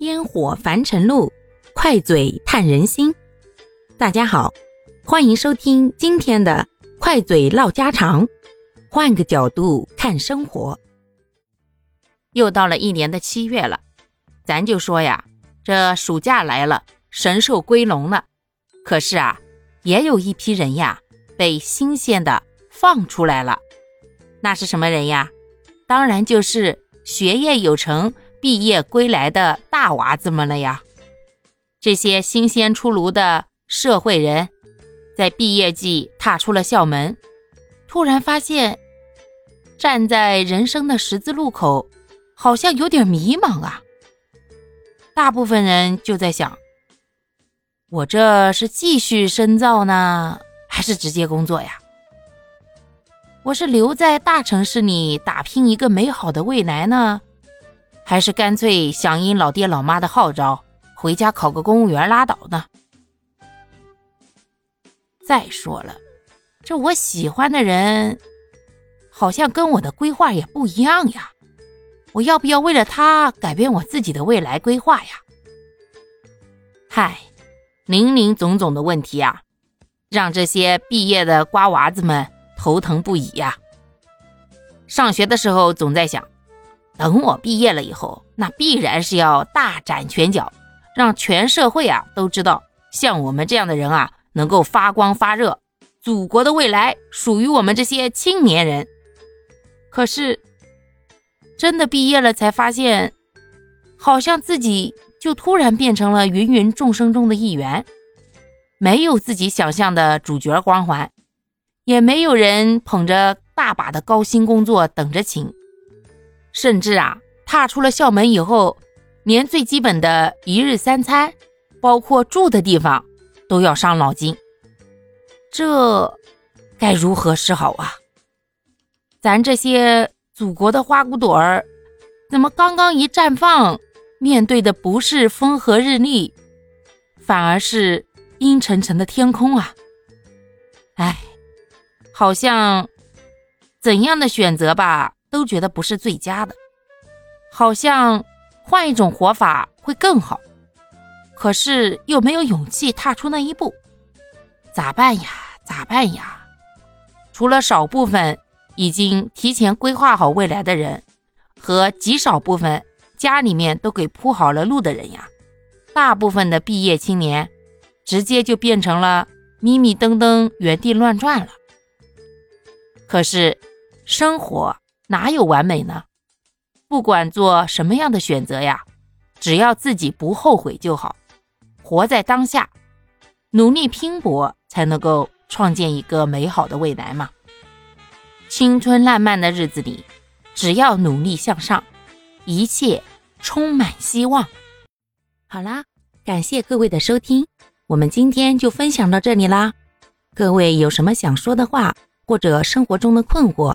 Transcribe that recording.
烟火凡尘路，快嘴探人心。大家好，欢迎收听今天的快嘴唠家常，换个角度看生活。又到了一年的七月了，咱就说呀，这暑假来了，神兽归笼了。可是啊，也有一批人呀，被新鲜的放出来了。那是什么人呀？当然就是学业有成。毕业归来的大娃子们了呀！这些新鲜出炉的社会人，在毕业季踏出了校门，突然发现，站在人生的十字路口，好像有点迷茫啊。大部分人就在想：我这是继续深造呢，还是直接工作呀？我是留在大城市里打拼一个美好的未来呢？还是干脆响应老爹老妈的号召，回家考个公务员拉倒呢。再说了，这我喜欢的人，好像跟我的规划也不一样呀。我要不要为了他改变我自己的未来规划呀？嗨，林林总总的问题啊，让这些毕业的瓜娃子们头疼不已呀。上学的时候总在想。等我毕业了以后，那必然是要大展拳脚，让全社会啊都知道，像我们这样的人啊能够发光发热，祖国的未来属于我们这些青年人。可是，真的毕业了才发现，好像自己就突然变成了芸芸众生中的一员，没有自己想象的主角光环，也没有人捧着大把的高薪工作等着请。甚至啊，踏出了校门以后，连最基本的一日三餐，包括住的地方，都要伤脑筋。这该如何是好啊？咱这些祖国的花骨朵儿，怎么刚刚一绽放，面对的不是风和日丽，反而是阴沉沉的天空啊？哎，好像怎样的选择吧？都觉得不是最佳的，好像换一种活法会更好，可是又没有勇气踏出那一步，咋办呀？咋办呀？除了少部分已经提前规划好未来的人，和极少部分家里面都给铺好了路的人呀，大部分的毕业青年直接就变成了迷迷瞪瞪原地乱转了。可是生活。哪有完美呢？不管做什么样的选择呀，只要自己不后悔就好。活在当下，努力拼搏，才能够创建一个美好的未来嘛。青春烂漫的日子里，只要努力向上，一切充满希望。好啦，感谢各位的收听，我们今天就分享到这里啦。各位有什么想说的话，或者生活中的困惑？